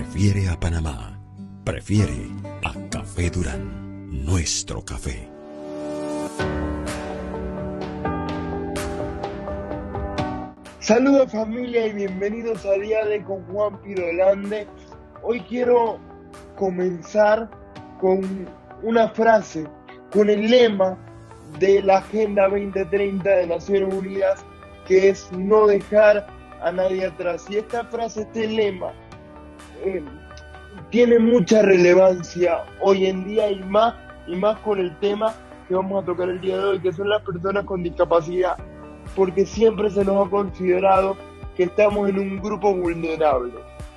Prefiere a Panamá. Prefiere a Café Durán. Nuestro café. Saludos familia y bienvenidos a Día de con Juan Pirolande. Hoy quiero comenzar con una frase, con el lema de la Agenda 2030 de Naciones Unidas, que es no dejar a nadie atrás. Y esta frase, este lema, eh, tiene mucha relevancia hoy en día y más, y más con el tema que vamos a tocar el día de hoy, que son las personas con discapacidad porque siempre se nos ha considerado que estamos en un grupo vulnerable.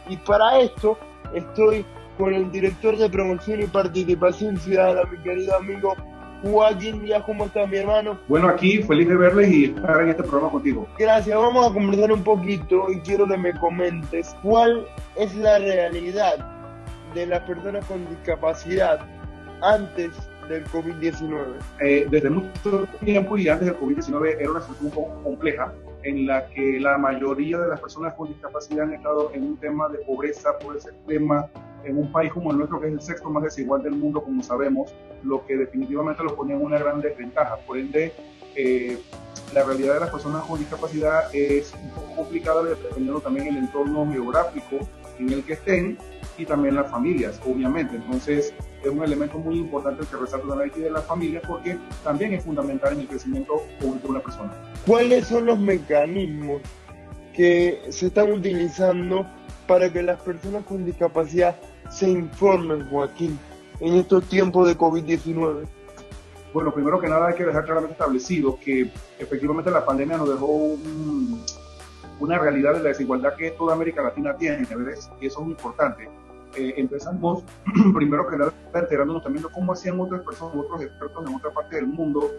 Y para esto estoy con el director de promoción y participación ciudadana, mi querido amigo Joaquín Díaz. ¿Cómo estás, mi hermano? Bueno, aquí feliz de verles y estar en este programa contigo. Gracias, vamos a conversar un poquito y quiero que me comentes cuál es la realidad de las personas con discapacidad antes del COVID-19? Eh, desde mucho tiempo y antes del COVID-19 era una situación un poco compleja en la que la mayoría de las personas con discapacidad han estado en un tema de pobreza, pobreza extrema, en un país como el nuestro, que es el sexto más desigual del mundo, como sabemos, lo que definitivamente los ponía en una gran desventaja. Por ende, eh, la realidad de las personas con discapacidad es un poco complicada dependiendo también del entorno geográfico en el que estén y también las familias, obviamente. Entonces, es un elemento muy importante el que resalta la de las familias porque también es fundamental en el crecimiento de una persona. ¿Cuáles son los mecanismos que se están utilizando para que las personas con discapacidad se informen, Joaquín, en estos tiempos de COVID-19? Bueno, primero que nada hay que dejar claramente establecido que efectivamente la pandemia nos dejó una realidad de la desigualdad que toda América Latina tiene, y eso es muy importante eh, empezamos primero que nada enterándonos también de cómo hacían otras personas, otros expertos en otra parte del mundo,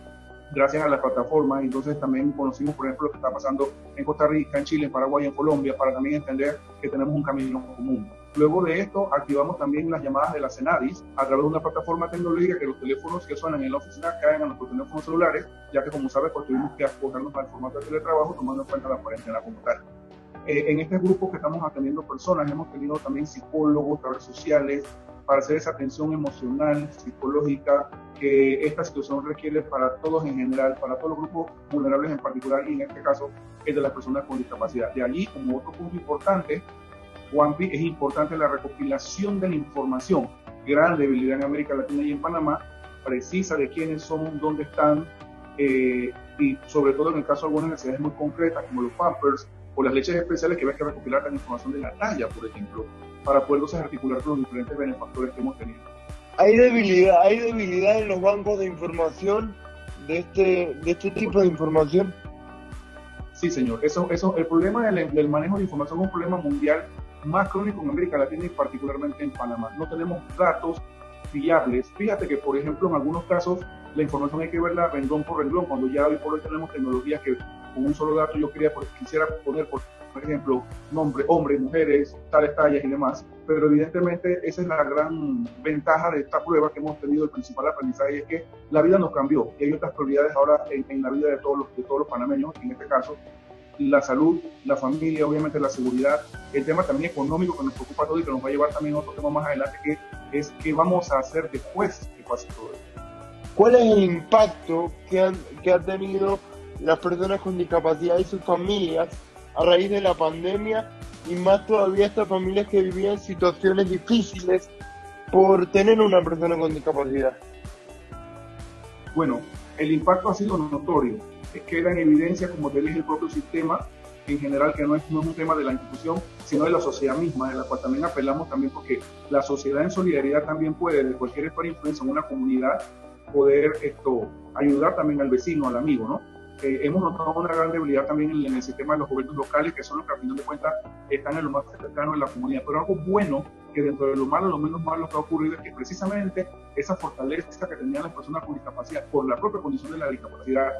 gracias a la plataforma. Entonces también conocimos, por ejemplo, lo que está pasando en Costa Rica, en Chile, en Paraguay, en Colombia, para también entender que tenemos un camino común. Luego de esto, activamos también las llamadas de la CENADIS a través de una plataforma tecnológica que los teléfonos que suenan en la oficina caen a nuestros teléfonos celulares, ya que como sabes, pues tuvimos que acogernos al formato de teletrabajo tomando en cuenta la cuarentena como tal. Eh, en este grupo que estamos atendiendo personas, hemos tenido también psicólogos, redes sociales, para hacer esa atención emocional, psicológica, que esta situación requiere para todos en general, para todos los grupos vulnerables en particular, y en este caso es de las personas con discapacidad. De allí, como otro punto importante, Juanpi, es importante la recopilación de la información, gran debilidad en América Latina y en Panamá, precisa de quiénes son, dónde están, eh, y sobre todo en el caso de algunas necesidades muy concretas, como los pampers, o las leches especiales que ves que recopilar la información de la talla, por ejemplo, para poder articular con los diferentes benefactores que hemos tenido. ¿Hay debilidad, ¿Hay debilidad en los bancos de información de este, de este tipo de información? Sí, señor. Eso, eso, el problema del, del manejo de información es un problema mundial más crónico en América Latina y particularmente en Panamá. No tenemos datos fiables. Fíjate que, por ejemplo, en algunos casos la información hay que verla renglón por renglón, cuando ya hoy por hoy tenemos tecnologías que con un solo dato yo quería, quisiera poner, por, ejemplo, nombre, hombres, mujeres, tales tallas y demás, pero evidentemente esa es la gran ventaja de esta prueba que hemos tenido, el principal aprendizaje es que la vida nos cambió y hay otras prioridades ahora en, la vida de todos, los, de todos los panameños, en este caso, la salud, la familia, obviamente la seguridad, el tema también económico que nos preocupa todo y que nos va a llevar también a otro tema más adelante, que es qué vamos a hacer después que pase todo esto. ¿Cuál es el impacto que, han, que ha tenido las personas con discapacidad y sus familias a raíz de la pandemia y más todavía estas familias que vivían situaciones difíciles por tener una persona con discapacidad? Bueno, el impacto ha sido notorio. Queda en evidencia, como te dije, el propio sistema en general, que no es, no es un tema de la institución, sino de la sociedad misma, de la cual también apelamos también porque la sociedad en solidaridad también puede, de cualquier esfera influencia en una comunidad, poder esto, ayudar también al vecino, al amigo, ¿no? Eh, hemos notado una gran debilidad también en, el sistema de los gobiernos locales, que son los que a final de cuentas están en lo más cercano de la comunidad. Pero algo bueno, que dentro de lo malo, lo menos malo que ha ocurrido es que precisamente esa fortaleza que tenían las personas con discapacidad, por la propia condición de la discapacidad,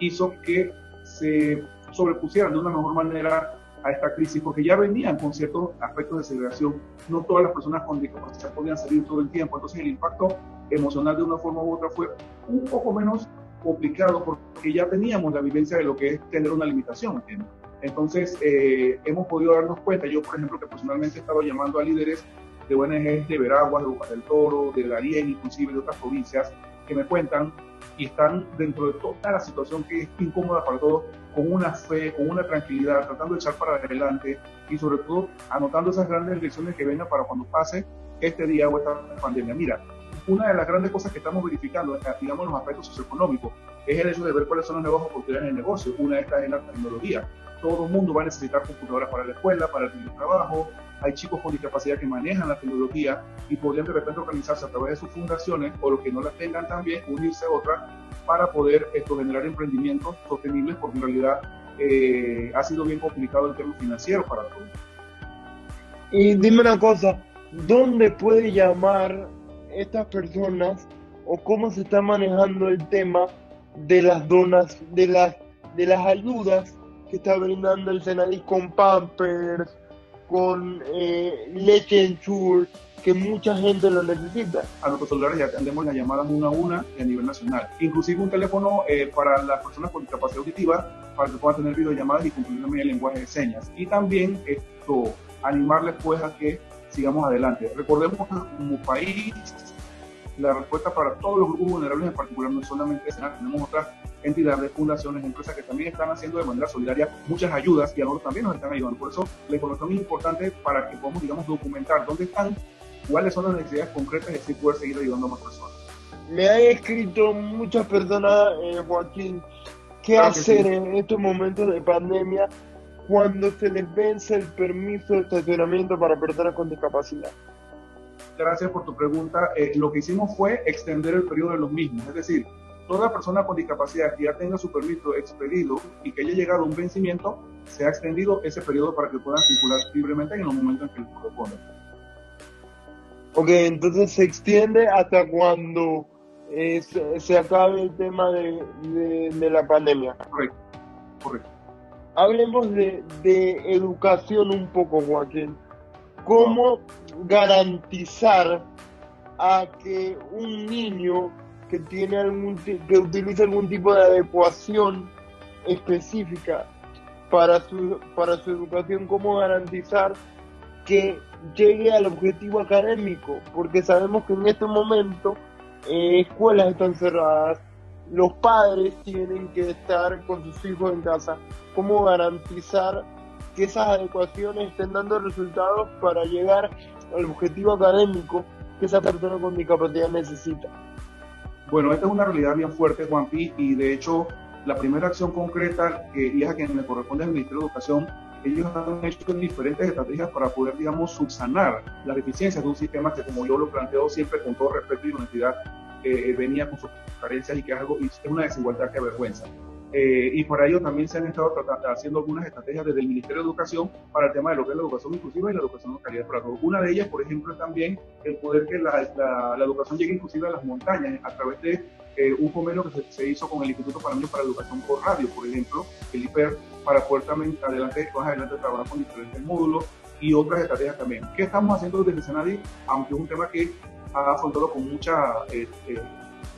hizo que se sobrepusieran de una mejor manera a esta crisis, porque ya venían con ciertos aspectos de segregación. No todas las personas con discapacidad podían salir todo el tiempo, entonces el impacto emocional de una forma u otra fue un poco menos complicado porque ya teníamos la vivencia de lo que es tener una limitación. Entonces, eh, hemos podido darnos cuenta, yo por ejemplo que personalmente he estado llamando a líderes de ONGs de Veraguas, de Bocas del Toro, de Darién, inclusive de otras provincias, que me cuentan y están dentro de toda la situación que es incómoda para todos, con una fe, con una tranquilidad, tratando de echar para adelante y sobre todo anotando esas grandes lecciones que vengan para cuando pase este día o esta pandemia. Mira, una de las grandes cosas que estamos verificando, digamos, los aspectos socioeconómicos, es el hecho de ver cuáles son las nuevas oportunidades en el negocio. Una de estas es la tecnología. Todo el mundo va a necesitar computadoras para la escuela, para el trabajo. Hay chicos con discapacidad que manejan la tecnología y podrían de repente organizarse a través de sus fundaciones o los que no las tengan también, unirse a otras para poder esto, generar emprendimientos sostenibles, porque en realidad eh, ha sido bien complicado el tema financiero para todos. Y dime una cosa, ¿dónde puede llamar estas personas o cómo se está manejando el tema de las donas, de las, de las ayudas que está brindando el Senadis con Pampers, con eh, leche en sur, que mucha gente lo necesita. A nuestros celulares ya atendemos las llamadas una a una a nivel nacional. Inclusive un teléfono eh, para las personas con discapacidad auditiva, para que puedan tener videollamadas y cumplir también el lenguaje de señas. Y también esto, animarles pues a que sigamos adelante. Recordemos que como país la respuesta para todos los grupos vulnerables en particular no es solamente Senado, tenemos otras entidades, fundaciones, empresas que también están haciendo de manera solidaria muchas ayudas y a nosotros también nos están ayudando. Por eso la información es importante para que podamos, digamos, documentar dónde están, cuáles son las necesidades concretas y así poder seguir ayudando a más personas. Me han escrito muchas personas, eh, Joaquín, qué hacer en estos momentos de pandemia cuando se les vence el permiso de estacionamiento para personas con discapacidad gracias por tu pregunta. Eh, lo que hicimos fue extender el periodo de los mismos, es decir, toda persona con discapacidad que ya tenga su permiso expedido y que haya llegado a un vencimiento, se ha extendido ese periodo para que puedan circular libremente en los momentos en que les corresponde. Ok, entonces se extiende hasta cuando eh, se, acabe el tema de, de, la pandemia. Correcto, correcto. Hablemos de, educación un poco, Joaquín. ¿Cómo garantizar a que un niño que tiene algún que utiliza algún tipo de adecuación específica para su para su educación cómo garantizar que llegue al objetivo académico porque sabemos que en este momento eh, escuelas están cerradas los padres tienen que estar con sus hijos en casa cómo garantizar que esas adecuaciones estén dando resultados para llegar al objetivo académico que esa persona con discapacidad necesita. Bueno, esta es una realidad bien fuerte, Juanpi, y de hecho la primera acción concreta, que, y es a quien le corresponde al Ministerio de Educación, ellos han hecho diferentes estrategias para poder, digamos, subsanar las deficiencias de un sistema que, como yo lo planteo siempre con todo respeto y honestidad, eh, venía con sus carencias y que es algo, es una desigualdad que avergüenza. Eh, y por ello también se han estado haciendo algunas estrategias desde el Ministerio de Educación para el tema de lo que es la educación inclusiva y la educación de calidad para todos. Una de ellas, por ejemplo, es también el poder que la, la, educación llegue inclusive a las montañas a través de eh, un convenio que se, hizo con el Instituto Panameño para la Educación por Radio, por ejemplo, el IPER, para poder también adelante, más adelante trabajar con diferentes módulos y otras estrategias también. ¿Qué estamos haciendo desde Senadi? Aunque es un tema que ha afrontado con mucha, eh,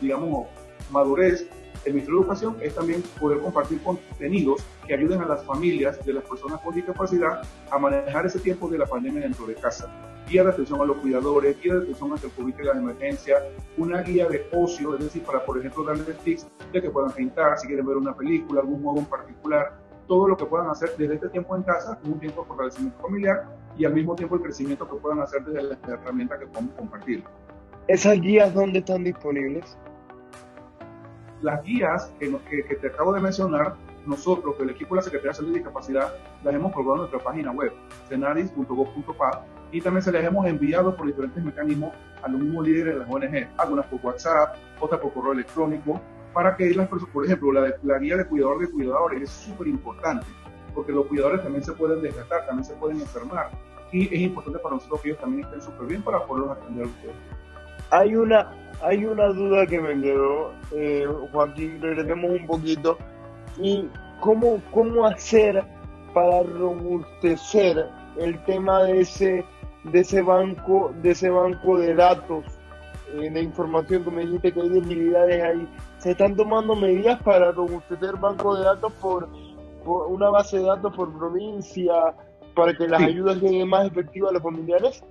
digamos, madurez, el Ministerio de Educación es también poder compartir contenidos que ayuden a las familias de las personas con discapacidad a manejar ese tiempo de la pandemia dentro de casa. Guía de atención a los cuidadores, guía de atención ante el COVID y la emergencia, una guía de ocio, es decir, para, por ejemplo, darles tips de que puedan pintar, si quieren ver una película, algún juego en particular, todo lo que puedan hacer desde este tiempo en casa, un tiempo de fortalecimiento familiar y al mismo tiempo el crecimiento que puedan hacer desde la herramienta que podemos compartir. ¿Esas guías dónde están disponibles? las guías que, te acabo de mencionar, nosotros, el equipo de la Secretaría de Salud y Discapacidad, las hemos colgado en nuestra página web, cenadis.gov.pa, y también se las hemos enviado por diferentes mecanismos a los mismos líderes de las ONG, algunas por WhatsApp, otras por correo electrónico, para que las personas, por ejemplo, la, la guía de cuidador de cuidadores es súper importante, porque los cuidadores también se pueden desgastar, también se pueden enfermar, y es importante para nosotros que ellos también estén súper bien para poderlos atender a ustedes. Hay una hay una duda que me quedó, eh, Joaquín, regresemos un poquito. ¿Y cómo, cómo hacer para robustecer el tema de ese, de ese banco, de ese banco de datos, eh, de información que me dijiste que hay debilidades ahí? ¿Se están tomando medidas para robustecer banco de datos por, una base de datos por provincia para que las ayudas lleguen más efectivas a los familiares?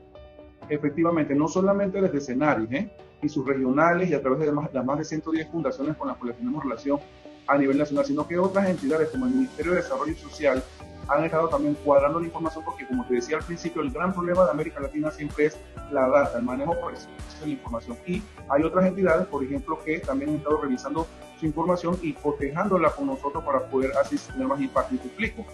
Efectivamente, no solamente desde escenarios ¿eh? y sus regionales y a través de las más de 110 fundaciones con las cuales tenemos relación a nivel nacional, sino que otras entidades como el Ministerio de Desarrollo Social han estado también cuadrando la información porque, como te decía al principio, el gran problema de América Latina siempre es la data, el manejo preciso de la información. Y hay otras entidades, por ejemplo, que también han estado revisando su información y cotejándola con nosotros para poder así tener más impacto. Y te.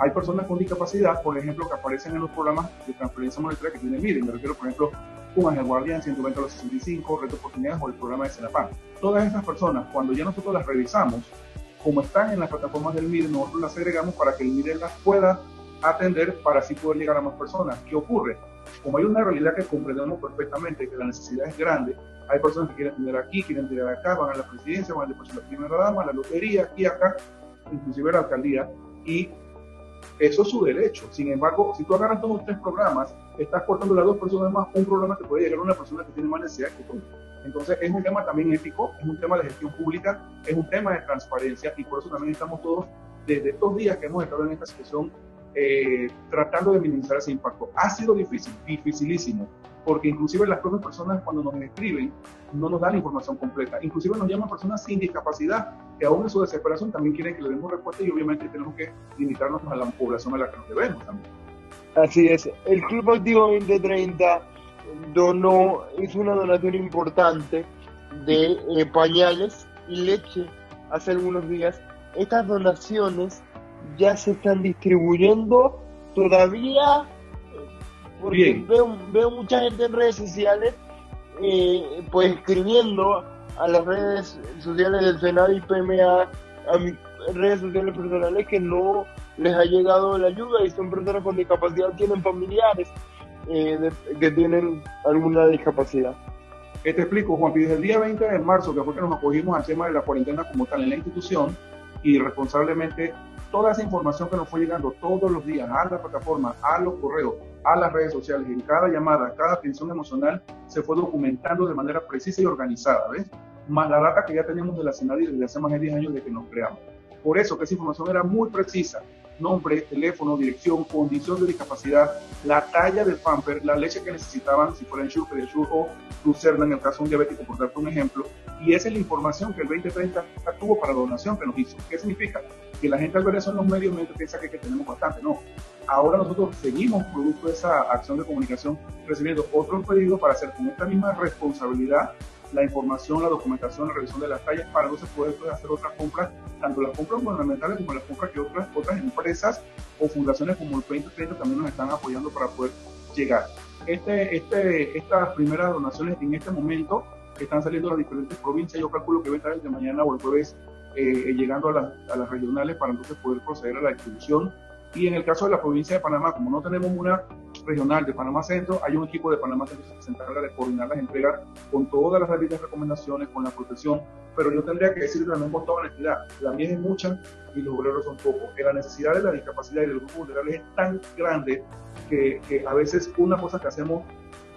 Hay personas con discapacidad, por ejemplo, que aparecen en los programas de transferencia monetaria que tiene MIDE. Me refiero, por ejemplo, un Ángel Guardián, 120 a los 65, Reto Oportunidades o el programa de Senapán. Todas esas personas, cuando ya nosotros las revisamos, como están en las plataformas del MIDE, nosotros las agregamos para que el MIDE las pueda atender para así poder llegar a más personas. ¿Qué ocurre? Como hay una realidad que comprendemos perfectamente, que la necesidad es grande, hay personas que quieren tener aquí, quieren tener acá, van a la presidencia, van a la primera dama, a la lotería, aquí, acá, inclusive a la alcaldía, y eso es su derecho. Sin embargo, si tú agarras todos los tres programas, estás cortando a dos personas más un programa que puede llegar a una persona que tiene más necesidad que tú. Entonces, es un tema también ético, es un tema de gestión pública, es un tema de transparencia y por eso también estamos todos, desde estos días que hemos estado en esta situación, eh, tratando de minimizar ese impacto. Ha sido difícil, dificilísimo, porque inclusive las propias personas cuando nos escriben no nos dan información completa. Inclusive nos llaman personas sin discapacidad que aún en su desesperación también quieren que le demos respuesta y obviamente tenemos que limitarnos a la población a la que nos debemos también. Así es. El Club Activo 2030 donó, hizo una donación importante de eh, pañales y leche hace algunos días. Estas donaciones ya se están distribuyendo todavía, porque veo, veo, mucha gente en redes sociales, eh, pues escribiendo a las redes sociales del Senado y PMA, a mis redes sociales personales que no les ha llegado la ayuda y son personas con discapacidad, tienen familiares eh, que tienen alguna discapacidad. te explico, Juan, desde el día 20 de marzo, que fue que nos acogimos al tema de la cuarentena como tal en la institución, y responsablemente toda esa información que nos fue llegando todos los días a la plataforma, a los correos, a las redes sociales, en cada llamada, cada atención emocional, se fue documentando de manera precisa y organizada, ¿ves? Más la data que ya teníamos de la desde hace más de 10 años de que nos creamos. Por eso que esa información era muy precisa, nombre, teléfono, dirección, condición de discapacidad, la talla del pamper, la leche que necesitaban, si fuera Ensure, Pediasure o Lucerna en el caso de un diabético, por darte un ejemplo. Y esa es la información que el 2030 tuvo para donación que nos hizo. ¿Qué significa? Que la gente al ver eso en los medios, piensa que, que tenemos bastante. No. Ahora nosotros seguimos, producto de esa acción de comunicación, recibiendo otros pedidos para hacer con esta misma responsabilidad la información, la documentación, la revisión de las tallas para entonces poder hacer otras compras, tanto las compras gubernamentales como las compras que otras, otras empresas o fundaciones como el 2030 también nos están apoyando para poder llegar. Este, este, estas primeras donaciones en este momento están saliendo a las diferentes provincias, yo calculo que va a estar mañana o el jueves eh, llegando a las, a las regionales para entonces poder proceder a la distribución y en el caso de la provincia de Panamá, como no tenemos una regional de Panamá Centro, hay un equipo de Panamá Centro que se encarga de coordinar las entregas con todas las debidas recomendaciones, con la protección, pero yo tendría que decir también con toda honestidad, la mía es mucha y los obreros son pocos, la necesidad de la discapacidad y de los grupos vulnerables es tan grande que, a veces una cosa que hacemos,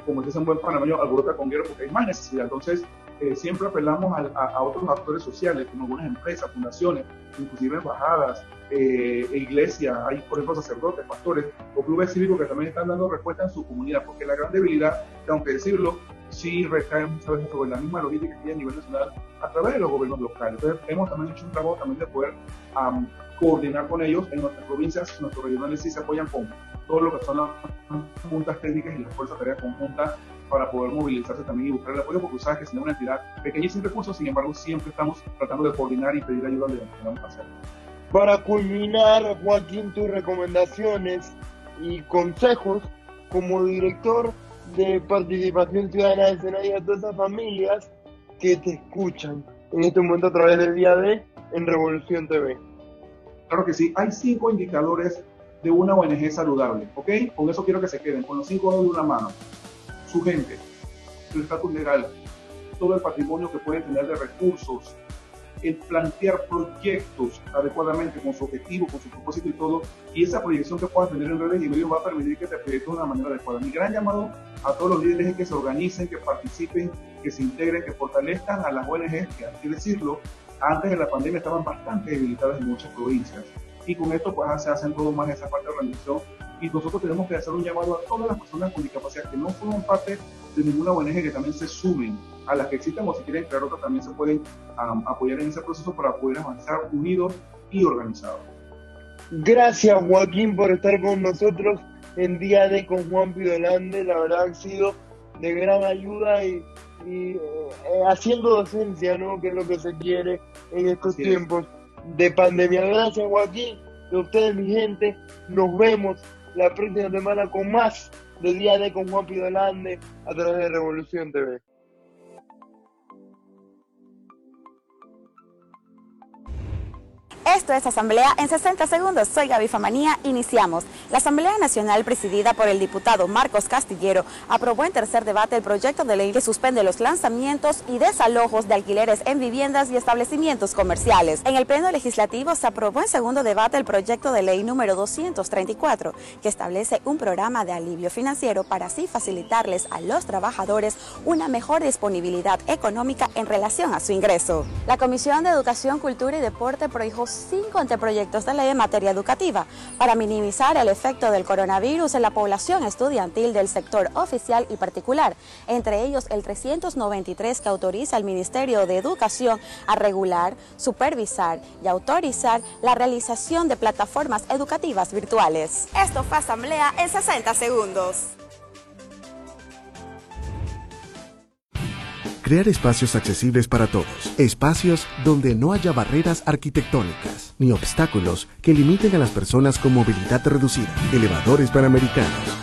como dice un buen panameño, alborota con guerra porque hay más necesidad. Entonces, eh, siempre apelamos a, otros actores sociales, como algunas empresas, fundaciones, inclusive embajadas, eh, iglesias, hay por ejemplo sacerdotes, pastores o clubes cívicos que también están dando respuesta en su comunidad, porque la gran debilidad, aunque decirlo, sí recae muchas veces sobre la misma logística que hay a nivel nacional a través de los gobiernos locales. Entonces, hemos también hecho un trabajo también de poder coordinar con ellos en nuestras provincias, nuestros regionales sí se apoyan con todo lo que son las juntas técnicas y las fuerzas de tarea conjuntas para poder movilizarse también y buscar el apoyo, porque sabes que si no una entidad pequeña y sin recursos, sin embargo, siempre estamos tratando de coordinar y pedir ayuda donde podamos hacer. Para culminar, Joaquín, tus recomendaciones y consejos como director de participación ciudadana de Senado a todas esas familias que te escuchan en este momento a través del día de en Revolución TV. Claro que sí, hay cinco indicadores de una ONG saludable, ¿ok? Con eso quiero que se queden, con los cinco de una mano su gente, el estatus legal, todo el patrimonio que pueden tener de recursos, el plantear proyectos adecuadamente con su objetivo, con su propósito y todo, y esa proyección que puedan tener en redes y medios va a permitir que te proyectes de una manera adecuada. Mi gran llamado a todos los líderes es que se organicen, que participen, que se integren, que fortalezcan a las ONG, que hay que decirlo, antes de la pandemia estaban bastante debilitadas en muchas provincias y con esto pues se hacen todo más esa parte de organización y nosotros tenemos que hacer un llamado a todas las personas con discapacidad que no forman parte de ninguna ONG que también se sumen a las que existen o si quieren crear otra también se pueden apoyar en ese proceso para poder avanzar unidos y organizados. Gracias Joaquín por estar con nosotros en día de con Juan Pidolande, la verdad ha sido de gran ayuda y, eh, haciendo docencia, ¿no? Que es lo que se quiere en estos tiempos de pandemia. Gracias Joaquín, de ustedes mi gente, nos vemos la próxima semana con más del Día de con Juan Pidolande a través de Revolución TV. Esto es Asamblea en 60 segundos. Soy Gaby Famanía. Iniciamos. La Asamblea Nacional, presidida por el diputado Marcos Castillero, aprobó en tercer debate el proyecto de ley que suspende los lanzamientos y desalojos de alquileres en viviendas y establecimientos comerciales. En el Pleno Legislativo se aprobó en segundo debate el proyecto de ley número 234, que establece un programa de alivio financiero para así facilitarles a los trabajadores una mejor disponibilidad económica en relación a su ingreso. La Comisión de Educación, Cultura y Deporte prohijó cinco anteproyectos de ley en materia educativa para minimizar el efecto del coronavirus en la población estudiantil del sector oficial y particular, entre ellos el 393 que autoriza al Ministerio de Educación a regular, supervisar y autorizar la realización de plataformas educativas virtuales. Esto fue Asamblea en 60 segundos. Crear espacios accesibles para todos. Espacios donde no haya barreras arquitectónicas ni obstáculos que limiten a las personas con movilidad reducida. Elevadores panamericanos